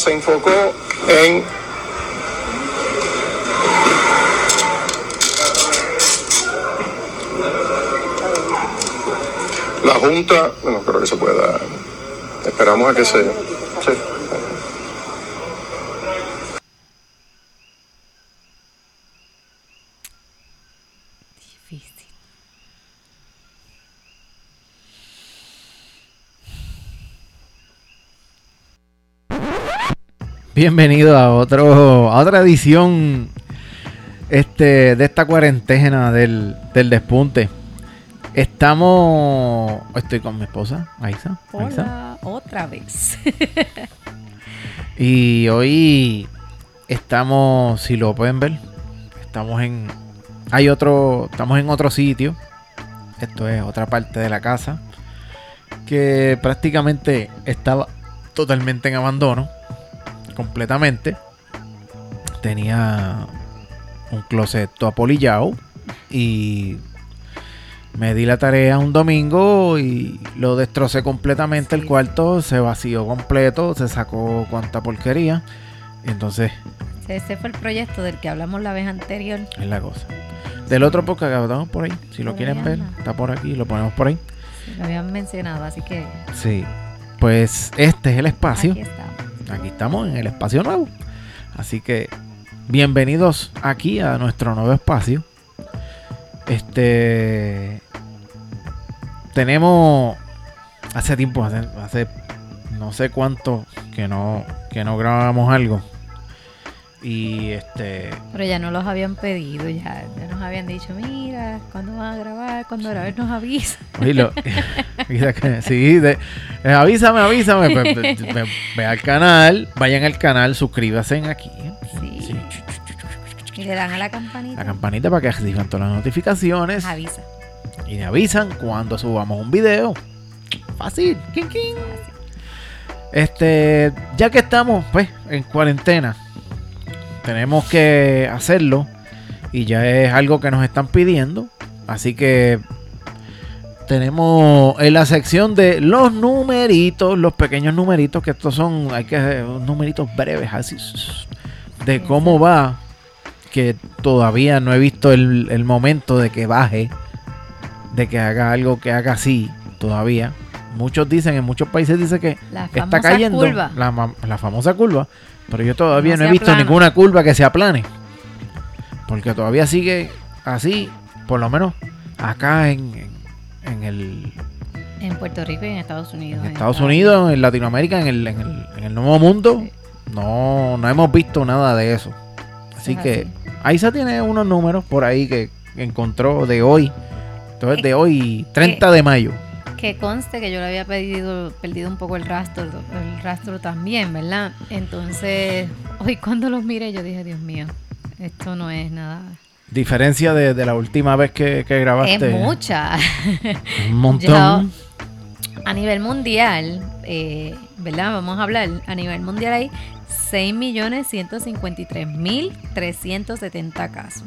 se enfocó en la Junta, bueno, creo que se pueda, esperamos a que se... sí. Bienvenido a otro a otra edición este de esta cuarentena del, del despunte. Estamos estoy con mi esposa, Aisa, Aisa, Hola, otra vez. y hoy estamos, si lo pueden ver, estamos en hay otro, estamos en otro sitio. Esto es otra parte de la casa que prácticamente estaba totalmente en abandono completamente. Tenía un closet todo apolillado y me di la tarea un domingo y lo destrocé completamente el cuarto, se vació completo, se sacó cuanta porquería. Entonces, Ese fue el proyecto del que hablamos la vez anterior. es la cosa. Del otro podcast que hablamos por ahí, si lo quieren ver, está por aquí, lo ponemos por ahí. Lo habían mencionado, así que Sí. Pues este es el espacio. aquí estamos. Aquí estamos en el espacio nuevo. Así que bienvenidos aquí a nuestro nuevo espacio. Este tenemos hace tiempo, hace, no sé cuánto que no que no grabamos algo. Y este Pero ya no los habían pedido, ya, ya nos habían dicho, mira, ¿cuándo van a grabar? Cuando grabar nos avisa. Oye, lo- sí, de- eh, avísame, avísame. pues, ve, ve- ve al canal, vayan al canal, suscríbanse aquí. Sí. Sí. Y le dan a la campanita. La campanita para que reciban todas las notificaciones. Avisa. y me avisan cuando subamos un video. Fácil. Quin, quin. Este, ya que estamos pues en cuarentena, tenemos que hacerlo y ya es algo que nos están pidiendo, así que tenemos en la sección de los numeritos, los pequeños numeritos que estos son, hay que hacer numeritos breves así de cómo va que todavía no he visto el, el momento de que baje de que haga algo que haga así todavía. Muchos dicen, en muchos países dice que La está cayendo curva. La, famosa curva, pero yo todavía No no, he se visto ninguna curva que se aplane. Porque todavía sigue así, por lo menos acá en, en, en el En Puerto Rico y en Estados Unidos. en Estados Unidos, en Latinoamérica, en el, en el, en el Nuevo Mundo, Sí. no, no hemos visto nada de eso. Así Es que así. Aiza tiene unos números por ahí que encontró de hoy. Entonces, de hoy, 30 de mayo. Que conste que yo le había pedido, perdido un poco el rastro, el rastro también, ¿verdad? Entonces, hoy cuando los miré, yo dije, Dios mío, esto no es nada. Diferencia de, de la última vez que, que grabaste. Es mucha. Un montón. A nivel mundial, eh, ¿verdad? Vamos a hablar. A nivel mundial hay 6.153.370 casos.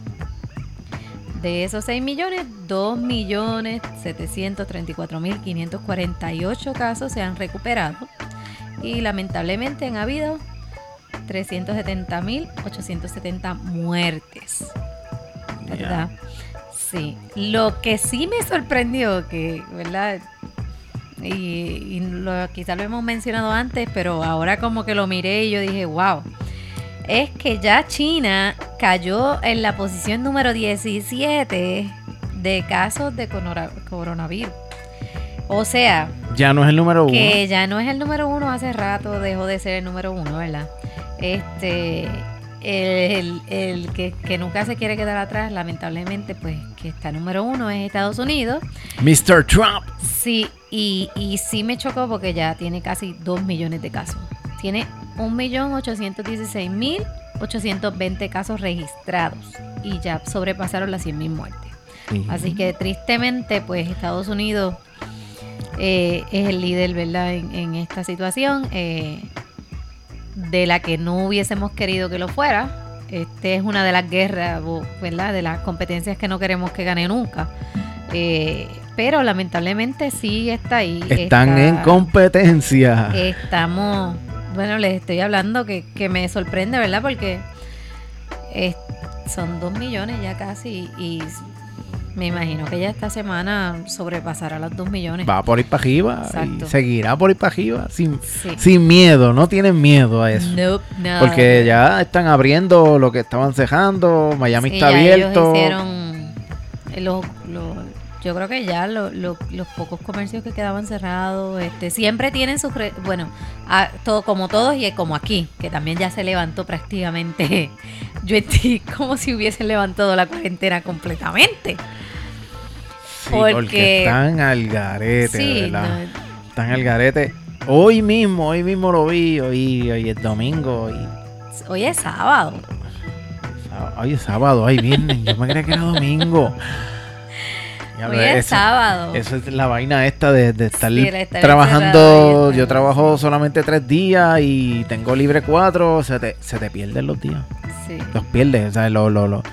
De esos 6 millones, 2.734.548 casos se han recuperado. Y lamentablemente han habido 370.870 muertes. ¿Verdad? Sí. Lo que sí me sorprendió, que, ¿verdad? Y, y lo, quizá lo hemos mencionado antes, pero ahora como que lo miré y yo dije, wow. Es que ya China cayó en la posición número 17 de casos de coronavirus. O sea, Ya no es el número uno. que ya no es el número uno hace rato, dejó de ser el número uno, ¿verdad? Este, el, el que, que nunca se quiere quedar atrás, lamentablemente, pues que está número uno es Estados Unidos. Mr. Trump. Sí, y, y sí me chocó porque ya tiene casi 2 millones de casos. Tiene 1.816.820 casos registrados y ya sobrepasaron las 100.000 muertes. Así que tristemente, pues Estados Unidos eh, es el líder, ¿verdad? En, en esta situación, eh, de la que no hubiésemos querido que lo fuera. Este es una de las guerras, ¿verdad? De las competencias que no queremos que gane nunca. Eh, pero lamentablemente sí está ahí. Están está- en competencia. Estamos bueno, les estoy hablando que, que me sorprende, ¿verdad? Porque eh, son dos millones ya casi y me imagino que ya esta semana sobrepasará los dos millones. Va por ir para arriba y seguirá por ir para arriba sin, Sí. sin miedo, no tienen miedo a eso. Nope, nada. Porque ya están abriendo lo que estaban cerrando, Miami Sí, está ya abierto. Ellos hicieron los- los- yo creo que ya lo- lo- los pocos comercios que quedaban cerrados, este, siempre tienen sus, re- bueno, a- todo como todos y como aquí, que también ya se levantó prácticamente. Yo estoy como si hubiesen levantado la cuarentena completamente. Sí, porque, porque- están al garete, Sí, ¿verdad? no, Están al garete. Hoy mismo, hoy mismo lo vi, hoy, hoy es domingo, hoy es sábado. hoy es sábado, hoy viernes, yo me creía que era domingo. Ya Hoy es eso- sábado. Eso es la vaina esta de, de estar Sí, estar trabajando. Yo trabajo solamente tres días y tengo libre cuatro. Se te, se te pierden los días. Sí. Los pierdes. O sea, lo, lo, lo-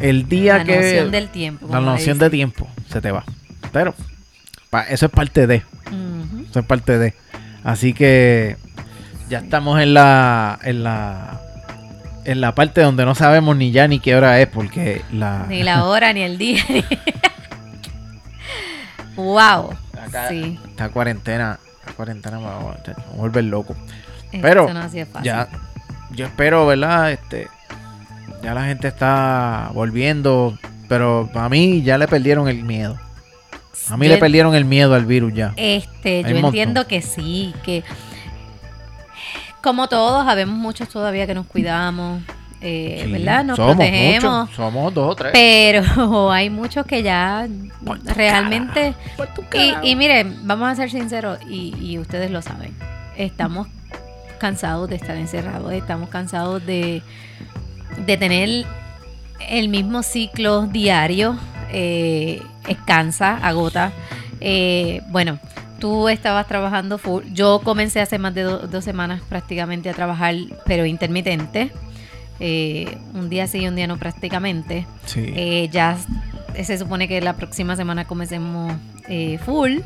el día La que. noción del tiempo. la noción de tiempo se te va. Pero pa- eso es parte de. Eso es parte de. Así que ya estamos en la. En la. En la parte donde no sabemos ni ya ni qué hora es, porque la. Ni la hora, ni el día. ni- wow. Acá- Sí. Esta cuarentena. La cuarentena me va a volver loco. Pero no. Ya, yo espero, ¿verdad? Este, ya la gente está volviendo, pero a mí ya le perdieron el miedo. A mí Yo- le perdieron el miedo al virus ya. Este, Hay yo entiendo que sí, que como todos, habemos muchos todavía que nos cuidamos, eh, Sí, ¿verdad? Nos somos protegemos. muchos, somos dos o tres. Pero hay muchos que ya realmente... Y, y miren, vamos a ser sinceros, y, y ustedes lo saben, estamos cansados de estar encerrados, estamos cansados de, de tener el mismo ciclo diario, eh, es cansa, agota. Eh, bueno, tú estabas trabajando full, yo comencé hace más de do- dos semanas prácticamente a trabajar, pero intermitente, eh, un día sí y un día no prácticamente. Sí. Eh, ya se supone que la próxima semana comencemos eh, full.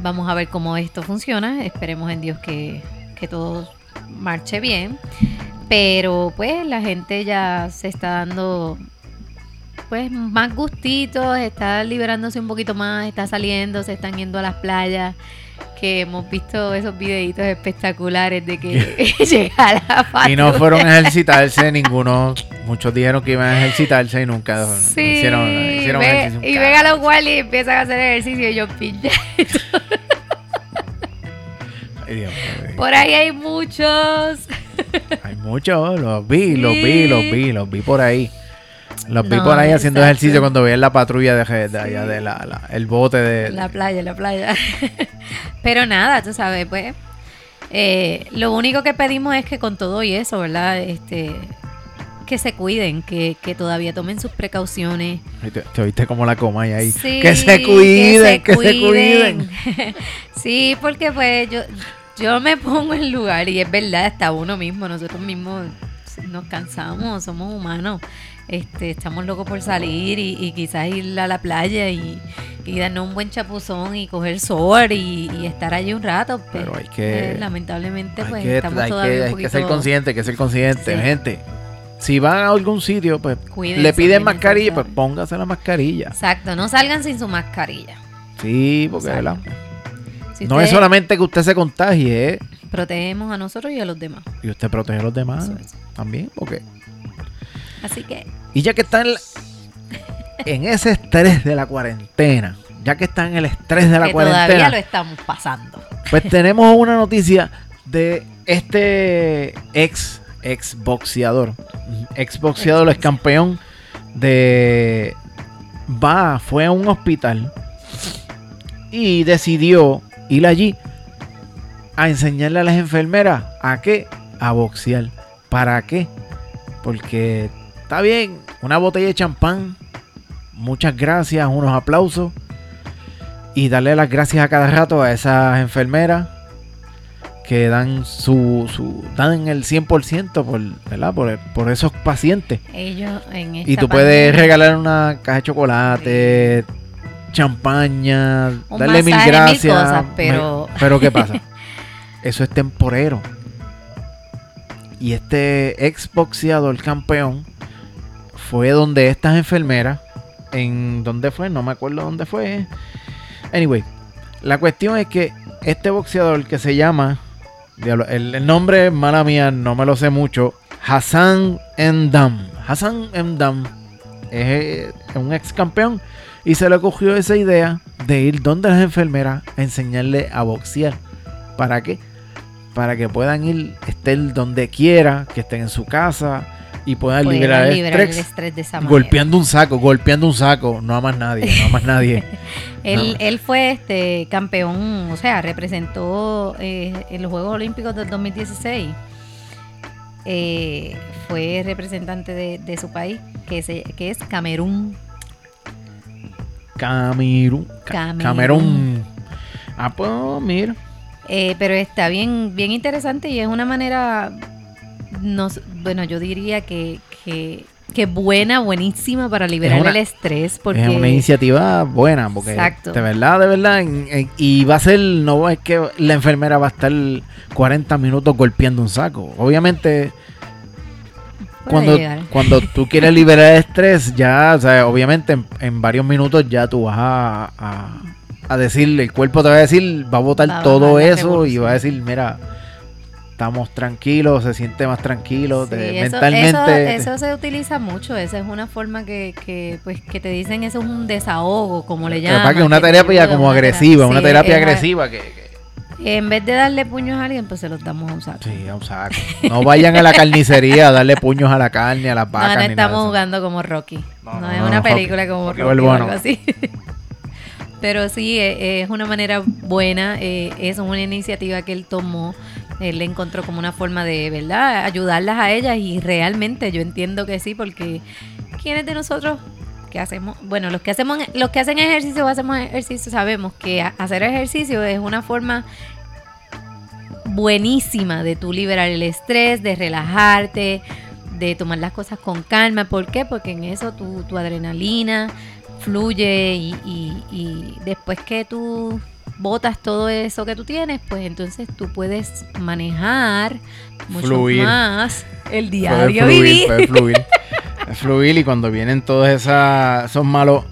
Vamos a ver cómo esto funciona. Esperemos en Dios que, que todo marche bien. Pero pues la gente ya se está dando pues más gustitos, está liberándose un poquito más, está saliendo, se están yendo a las playas. Que hemos visto esos videitos espectaculares de que llega la y no fueron a ejercitarse ninguno. Muchos dijeron que iban a ejercitarse y nunca Sí, hicieron, hicieron ve- ejercicio. y ven a los guardias y empiezan a hacer ejercicio y yo mío. Por ahí hay muchos. Hay muchos, los vi, los vi, los vi, los vi por ahí. Los vi No, por ahí haciendo exacto. ejercicio cuando veían la patrulla de, de allá de la, la- el bote de... La playa, la playa. Pero nada, tú sabes, pues. eh, lo único que pedimos es que con todo y eso, ¿verdad? Este. Que se cuiden, que, que todavía tomen sus precauciones. Te, te oíste como la coma ahí. Sí, que se cuiden, que se cuiden. sí, porque pues yo, yo me pongo en lugar y es verdad, hasta uno mismo, nosotros mismos nos cansamos, somos humanos. Este, estamos locos por salir y, y quizás ir a la playa y, y darnos un buen chapuzón y coger sol y, y estar allí un rato. Pero, Pero hay que- eh, lamentablemente, Hay pues que, estamos hay todavía que- un hay que ser consciente, hay que ser consciente, Sí. gente. Si van a algún sitio, pues Cuídense, le piden mascarilla, pues póngase la mascarilla. Exacto, no salgan sin su mascarilla. Sí, porque Exacto. ¿verdad? Si no es solamente que usted se contagie, ¿eh? protegemos a nosotros y a los demás. y usted protege a los demás es. también, porque Así que Y ya que están en, ese estrés de la cuarentena, ya que están en el estrés de la que todavía cuarentena, lo estamos pasando. pues tenemos una noticia de este ex ex boxeador, ex boxeador, ex campeón de va, fue a un hospital y decidió ir allí a enseñarle a las enfermeras a qué, a boxear. ¿Para qué? Porque está bien, una botella de champán, muchas gracias, unos aplausos y darle las gracias a cada rato a esas enfermeras que dan su, su dan el 100% por, ¿verdad? Por, por esos pacientes. Ellos en esta Y tú puedes regalar una caja de chocolate, champaña, Un darle mil gracias. cosas, pero- pero ¿qué pasa? Eso es temporero. Y este ex boxeador campeón fue donde estas enfermeras, en dónde fue, no me acuerdo dónde fue. Anyway, la cuestión es que este boxeador que se llama, el, nombre, mala mía, no me lo sé mucho, Hassan Endam. Hassan Endam es, es un ex campeón y se le ocurrió esa idea de ir donde las enfermeras a enseñarle a boxear. ¿Para qué? Para que puedan ir, estén donde quiera, que estén en su casa y puedan Puedan liberar el liberar el estrés. estrés de esa manera. Golpeando un saco, golpeando un saco, no a más nadie, no a más nadie. Él, No. él fue este campeón, o sea, representó eh, en los Juegos Olímpicos del 2016. Eh, fue representante de, de su país, que, se, que es Camerún. Camerún. Ca- Camerún. Camerún. Ah, pues mira. Eh, pero está bien, bien interesante y es una manera, nos, bueno, yo diría que, que, que buena, buenísima para liberar una- el estrés. Porque Es una iniciativa buena, porque Exacto. de verdad, de verdad, y va a ser, no es que la enfermera va a estar 40 minutos golpeando un saco. Obviamente, cuando, llegar. cuando tú quieres liberar el estrés, ya, o sea, obviamente en, en varios minutos ya tú vas a, a, a decir, el cuerpo te va a decir, va a botar Va todo eso y va a decir, mira, estamos tranquilos, se siente más tranquilo, Sí, eso, mentalmente. eso, eso se utiliza mucho, esa es una forma que, que, pues, que te dicen eso es un desahogo, como le llaman. que una que terapia como agresiva, una terapia es- agresiva que- que En vez de darle puños a alguien, pues se los damos a un saco. Sí, a un saco. No vayan a la carnicería a darle puños a la carne, a las vacas. no de estamos jugando como Rocky. No, No, no, es una película Rocky- como Rocky Rocky, o Balboa no. algo así. Pero sí, eh, es una manera buena, eh, es una iniciativa que él tomó, él le encontró como una forma de, ¿verdad?, ayudarlas a ellas y realmente yo entiendo que sí, porque ¿quiénes de nosotros que hacemos? Bueno, los que hacemos, los que hacen ejercicio o hacemos ejercicio sabemos que hacer ejercicio es una forma buenísima de tú liberar el estrés, de relajarte, de tomar las cosas con calma. ¿Por qué? Porque en eso tu, tu adrenalina fluye y después que tú botas todo eso que tú tienes, pues entonces tú puedes manejar mucho Fluir. más el Puede diario fluir, vivir. puede fluir. Fluir y cuando vienen todas esas, esos malos,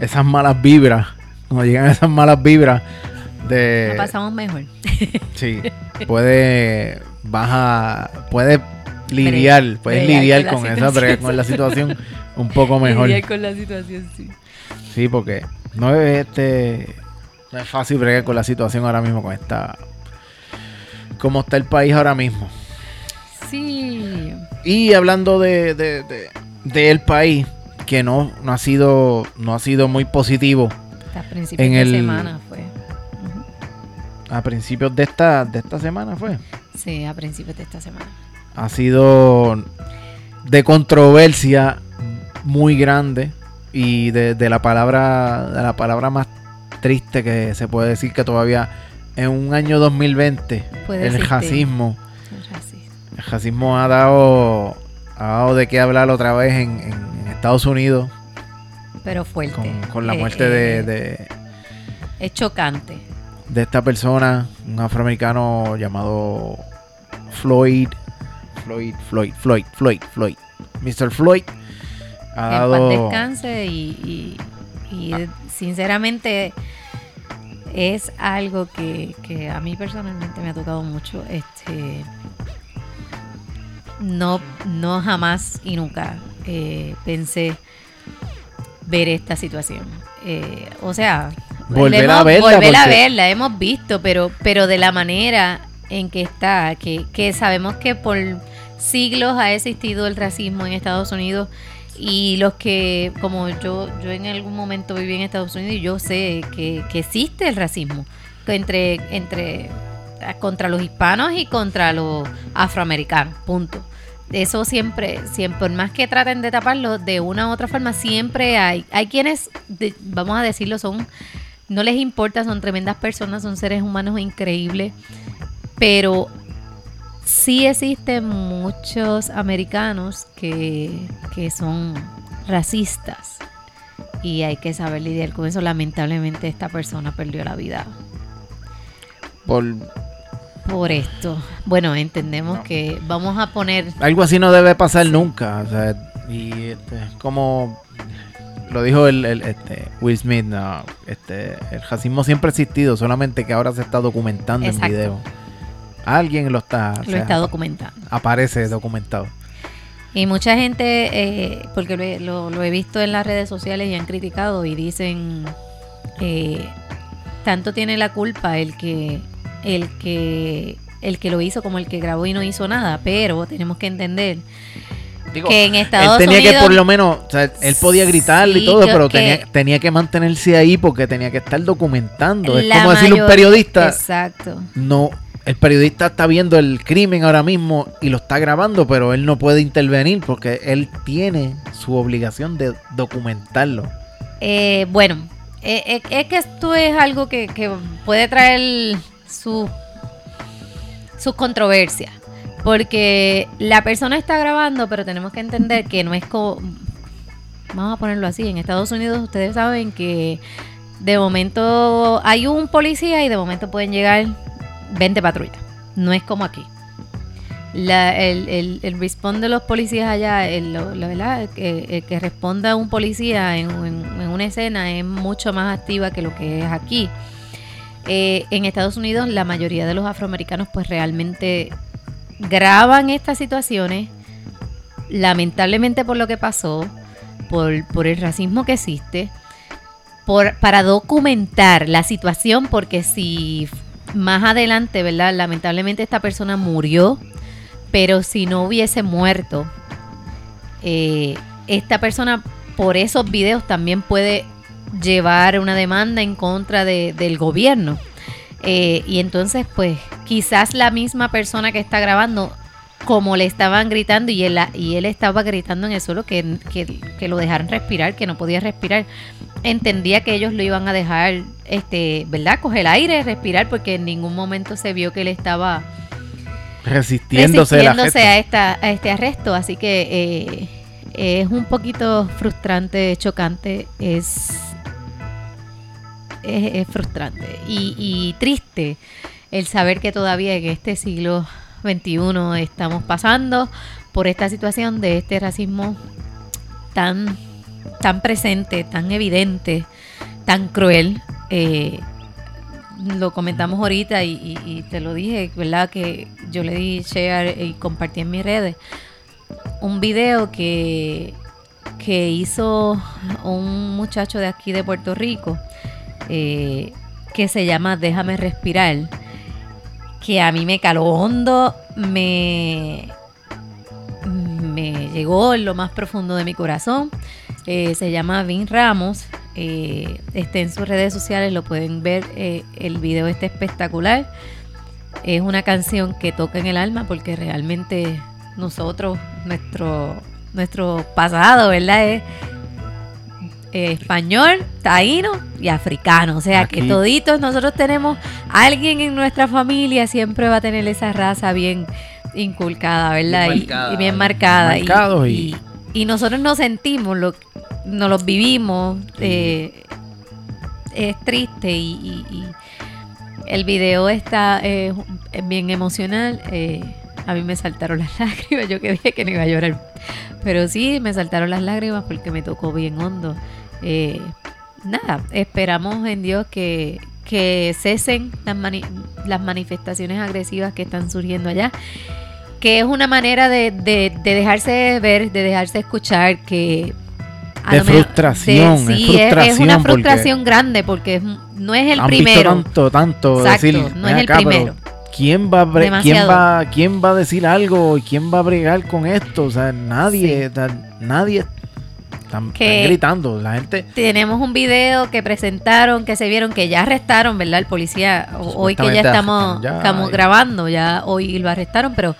esas malas vibras, cuando llegan esas malas vibras de... La pasamos mejor. Sí, puede, baja, puede lidiar, puedes lidiar con con, esa, con la situación un poco mejor. Lidiar con la situación, sí. Sí, porque no es este no es fácil bregar con la situación ahora mismo con esta como está el país ahora mismo. Sí. Y hablando de, de, de- del país que no, no ha sido no ha sido muy positivo Hasta principios En de el- semana fue. A principios de esta de esta semana fue. Sí, a principios de esta semana. Ha sido de controversia muy grande y de, de la palabra de la palabra más triste que se puede decir que todavía en un año 2020 Puede el racismo el racismo ha dado ha dado de qué hablar otra vez en, en- Estados Unidos Pero fuerte. con, con la Eh, muerte eh, de, de, Es chocante. de esta persona un afroamericano llamado Floyd Floyd Floyd Floyd Floyd Floyd Mr. Floyd ha Que en dado paz descanse y, y- y, eh, sinceramente es algo que, que a mí personalmente me ha tocado mucho. Este no, no jamás y nunca eh, pensé ver esta situación. Eh, o sea, Volver a verla, volver a verla, hemos visto, pero, pero de la manera en que está, que, que sabemos que por siglos ha existido el racismo en Estados Unidos y los que, como yo, yo en algún momento viví en Estados Unidos y yo sé que, existe el racismo entre, entre contra los hispanos y contra los afroamericanos, punto. Eso siempre, siempre, por más que traten de taparlo de una u otra forma, siempre hay, hay quienes, vamos a decirlo, son, no les importa, son tremendas personas, son seres humanos increíbles, pero sí existen muchos americanos que, que son racistas y hay que saber lidiar con eso. Lamentablemente esta persona perdió la vida. por por esto. Bueno, entendemos que vamos a poner Algo así no debe pasar nunca. O sea, y este, como lo dijo el, el, este, Will Smith, no, este, el racismo siempre ha existido, solamente que ahora se está documentando Exacto. en video. Alguien lo está, o lo sea, está documentando. aparece documentado. Y mucha gente, eh, porque lo, he- lo- lo he visto en las redes sociales y han criticado y dicen, eh, tanto tiene la culpa el que, el que, el que lo hizo como el que grabó y no hizo nada, pero tenemos que entender Digo, que en él Estados tenía Unidos que por lo menos, o sea, él podía gritarle Sí, y todo, pero que- tenía, tenía que mantenerse ahí porque tenía que estar documentando. Es como decirle a un mayor- periodista, Exacto. no, el periodista está viendo el crimen ahora mismo y lo está grabando, pero él no puede intervenir porque él tiene su obligación de documentarlo. Eh, bueno, eh, eh, es que esto es algo que, puede traer su, sus controversias. Porque la persona está grabando, pero tenemos que entender que no es como... Vamos a ponerlo así, en Estados Unidos ustedes saben que de momento hay un policía y de momento pueden llegar 20 patrullas. No es como aquí. El, el, el responde de los policías allá, el, la verdad, el que responda un policía en, en- en una escena es mucho más activa que lo que es aquí. Eh, en Estados Unidos la mayoría de los afroamericanos pues realmente graban estas situaciones, lamentablemente por lo que pasó, por, por el racismo que existe, por, para documentar la situación, porque si más adelante, ¿verdad? Lamentablemente esta persona murió, pero si no hubiese muerto, eh, esta persona por esos videos también puede llevar una demanda en contra de- del gobierno. Eh, y entonces, pues, quizás la misma persona que está grabando, como le estaban gritando y él, y él estaba gritando en el suelo que, que, que lo dejaran respirar, que no podía respirar, entendía que ellos lo iban a dejar, este, ¿verdad? Coger aire, respirar, porque en ningún momento se vio que él estaba Resistiéndose, a, esta, a este arresto. Así que eh, es un poquito frustrante, chocante, es, es, es frustrante y, y triste el saber que todavía en este siglo XXI estamos pasando por esta situación de este racismo tan, tan presente, tan evidente, tan cruel. Eh, lo comentamos ahorita y te lo dije, ¿verdad? Que yo le di share y compartí en mis redes un video que, que hizo un muchacho de aquí de Puerto Rico eh, que se llama Déjame respirar, que a mí me caló hondo, me, me llegó en lo más profundo de mi corazón. Eh, se llama Vin Ramos. eh, está en sus redes sociales, lo pueden ver. eh, el video está espectacular. Es una canción que toca en el alma porque realmente nosotros, nuestro, nuestro pasado, ¿verdad? Eh, español, taíno y africano. O sea que toditos nosotros tenemos alguien en nuestra familia, siempre va a tener esa raza bien inculcada, ¿verdad? Bien Y- marcada. y, bien marcada. Y- Marcados y- y, y nosotros nos sentimos, lo, nos los vivimos. eh, es triste y, y- y el video está eh, bien emocional. eh, a mí me saltaron las lágrimas. Yo que dije que no iba a llorar. Pero sí, me saltaron las lágrimas porque me tocó bien hondo. Eh, nada, esperamos en Dios que, que cesen las, mani- las manifestaciones agresivas que están surgiendo allá. Que es una manera de, de- de dejarse ver, de dejarse escuchar, que... De frustración, es sí, es- frustración una porque frustración grande porque es- no es el Han primero. visto tanto, tanto Exacto, decir, no "Ven es el acá, primero. ¿Quién va, a quién, va, ¿Quién va a decir algo? ¿Quién va a bregar con esto? O sea, nadie, o sea, nadie están, gritando. La gente, Tenemos un video que presentaron, que se vieron, que ya arrestaron, ¿verdad? El policía, hoy que ya estamos, ya- estamos grabando, ya hoy lo arrestaron, pero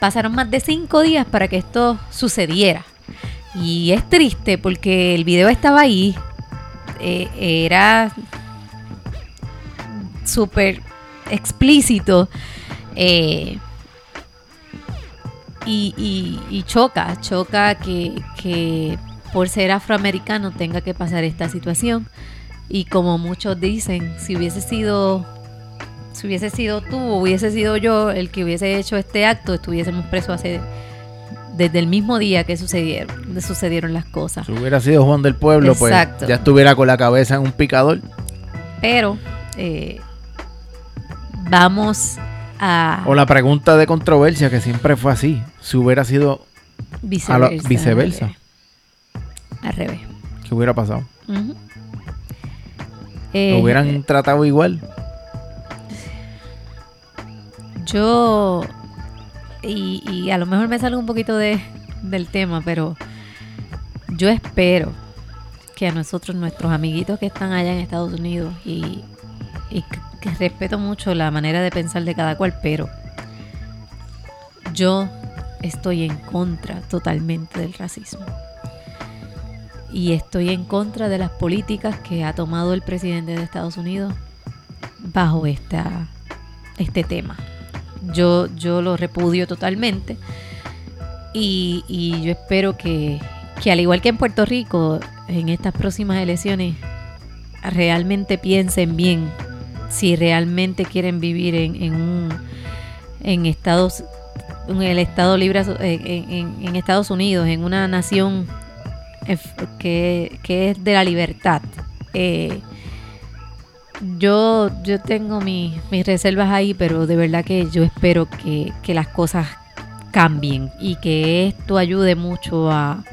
pasaron más de cinco días para que esto sucediera. Y es triste porque el video estaba ahí, eh, era súper explícito. eh, y, y- y choca, choca que, que por ser afroamericano tenga que pasar esta situación. Y como muchos dicen, si hubiese sido si hubiese sido tú o hubiese sido yo el que hubiese hecho este acto, estuviésemos presos hace desde el mismo día que sucedieron, sucedieron las cosas. Si hubiera sido Juan del Pueblo, Exacto. pues ya estuviera con la cabeza en un picador. Pero eh, vamos a O la pregunta de controversia, que siempre fue así. Si hubiera sido, a lo- viceversa. Al revés. ¿qué hubiera pasado? ¿Lo Eh, hubieran tratado igual? Yo, y, y a lo mejor me salgo un poquito de, del tema, pero yo espero que a nosotros, nuestros amiguitos que están allá en Estados Unidos, y, y que respeto mucho la manera de pensar de cada cual, pero yo estoy en contra totalmente del racismo. Y estoy en contra de las políticas que ha tomado el presidente de Estados Unidos bajo esta, este tema. Yo, yo lo repudio totalmente. Y, y yo espero que, que al igual que en Puerto Rico, en estas próximas elecciones, realmente piensen bien si realmente quieren vivir en, en un en Estados en el Estado libre en, en- Estados Unidos, en una nación que, que es de la libertad. Eh, yo, yo tengo mi- mis reservas ahí, pero de verdad que yo espero que, que las cosas cambien y que esto ayude mucho a-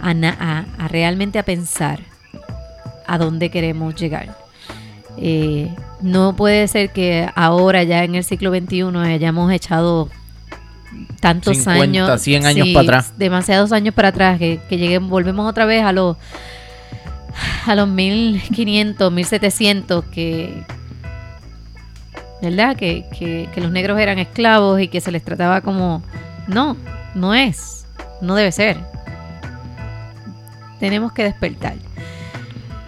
a realmente a pensar a dónde queremos llegar. Eh, no puede ser que ahora ya en el siglo XXI hayamos echado tantos 50, años, 100 años sí, para atrás. demasiados años para atrás, que, que lleguen, volvemos otra vez a los a los 1500, 1700 que ¿verdad? Que, que, que los negros eran esclavos y que se les trataba como no, no es, no debe ser. Tenemos que despertar.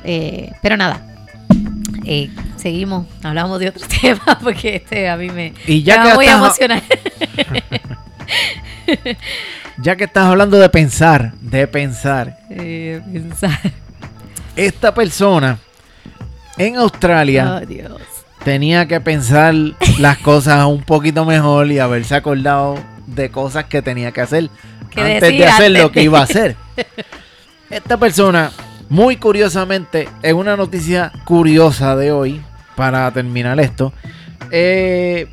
Eh, pero nada, eh, seguimos, hablamos de otro tema porque este a mí me, Y ya me que voy a emocionar. Ya que estás hablando de pensar, de pensar, Eh, pensar. esta persona en Australia Oh, Dios. tenía que pensar las cosas un poquito mejor y haberse acordado de cosas que tenía que hacer Que antes decir de hacer antes. lo que iba a hacer. Esta persona, muy curiosamente, es una noticia curiosa de hoy, para terminar esto. eh,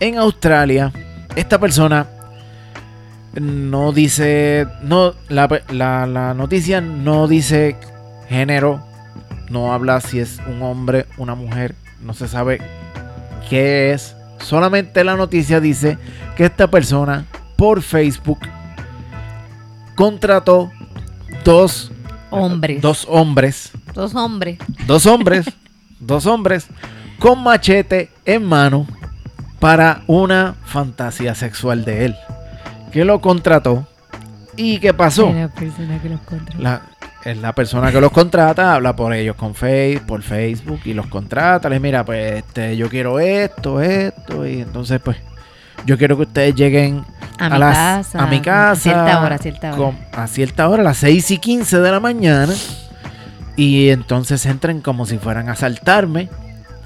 en Australia, esta persona no dice, no, la, la- la noticia no dice género, no habla si es un hombre, una mujer, no se sabe qué es. Solamente la noticia dice que esta persona por Facebook contrató dos Hombres. dos hombres, Dos hombres. dos hombres, dos hombres con machete en mano para una fantasía sexual de él. Que lo contrató y qué pasó. La persona que los controla. La, es la persona que los contrata, habla por ellos con face, por Facebook y los contrata. Les mira, pues este, yo quiero esto, esto, y entonces pues yo quiero que ustedes lleguen a, mi las- casa. a mi casa A cierta hora, a cierta hora. con- a cierta hora, a las 6 y 15 de la mañana. Y entonces entren como si fueran a asaltarme.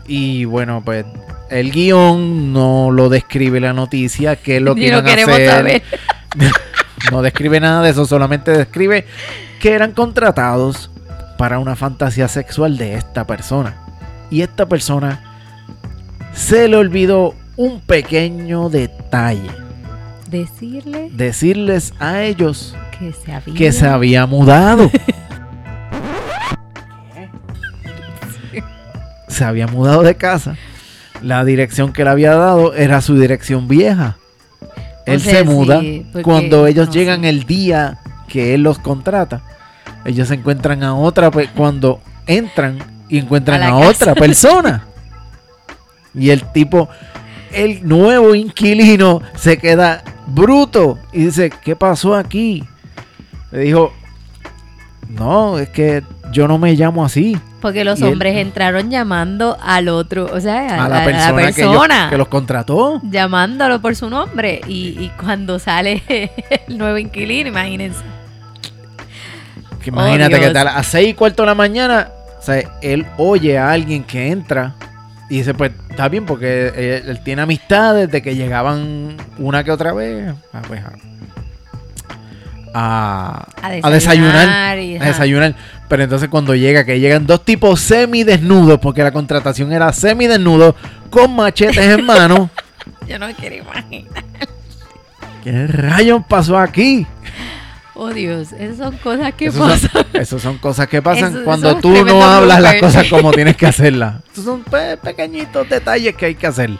Y bueno, pues el guion no lo describe la noticia, que es lo que a queremos hacer. saber. No describe nada de eso, solamente describe que eran contratados para una fantasía sexual de esta persona. Y esta persona se le olvidó un pequeño detalle. Decirle Decirles a ellos que se había. que se había mudado. se había mudado de casa. La dirección que le había dado era su dirección vieja. O Él sea, se muda sí, porque- cuando ellos no, llegan sí. el día que él los contrata. Ellos se encuentran a otra cuando entran y encuentran A a, otra persona. Y el tipo, el nuevo inquilino se queda bruto y dice, ¿qué pasó aquí? Le dijo, no, es que yo no me llamo así. Porque los él- hombres entraron llamando al otro, o sea, A la persona, que, ellos- persona, que los contrató. llamándolo por su nombre. Y, y cuando sale el nuevo inquilino, imagínense. Que imagínate Oh, que tal, a seis y cuarto de la mañana, o sea, él oye a alguien que entra Y dice, pues está bien porque él, él tiene amistades de que llegaban una que otra vez a, pues, a, a- A a desayunar. y- a desayunar. Pero entonces cuando llega, que llegan dos tipos semidesnudos, porque la contratación era semidesnudo, con machetes en mano. Yo no quiero imaginar. ¿Qué rayos pasó aquí? Oh Dios, esas son cosas que Esos pasan. son, esos son cosas que pasan cuando tú no hablas las cosas como tienes que hacerlas. Estos son pe- pequeñitos detalles que hay que hacer.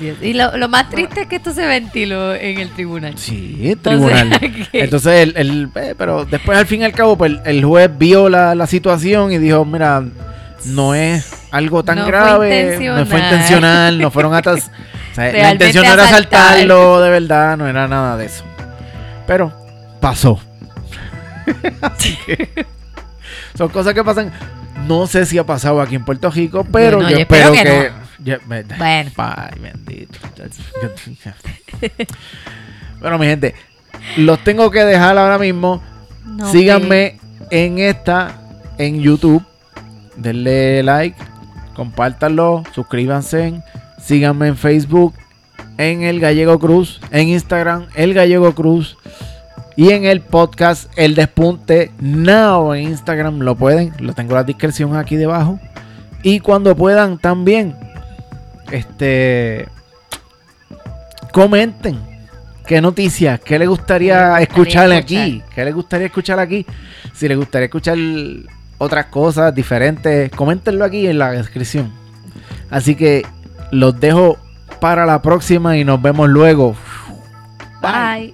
Dios. Y lo, lo más triste es que esto se ventiló en el tribunal. Sí, tribunal. Entonces, el, el- eh, pero después al fin y al cabo, pues el, juez vio la, la situación y dijo, mira, no es algo tan No fue grave, no fue intencional. no fueron atas... o sea, la intención no era asaltar. asaltarlo, de verdad, no era nada de eso. Pero pasó. Así que son cosas que pasan. No sé si ha pasado aquí en Puerto Rico, pero no, yo, yo espero, espero que que... me- Bueno. Ay, bendito. bueno, mi gente, los tengo que dejar ahora mismo. No, Síganme en esta, en YouTube. Denle like, compártanlo, suscríbanse. Síganme en Facebook, en El Gallego Cruz, en Instagram, El Gallego Cruz. Y en el podcast El Despunte Now en Instagram lo pueden, lo tengo la descripción aquí debajo. Y cuando puedan también, este, comenten qué noticias, qué les gustaría escuchar. aquí, qué les gustaría escuchar aquí. Si les gustaría escuchar otras cosas diferentes, coméntenlo aquí en la descripción. Así que los dejo para la próxima y nos vemos luego. Bye.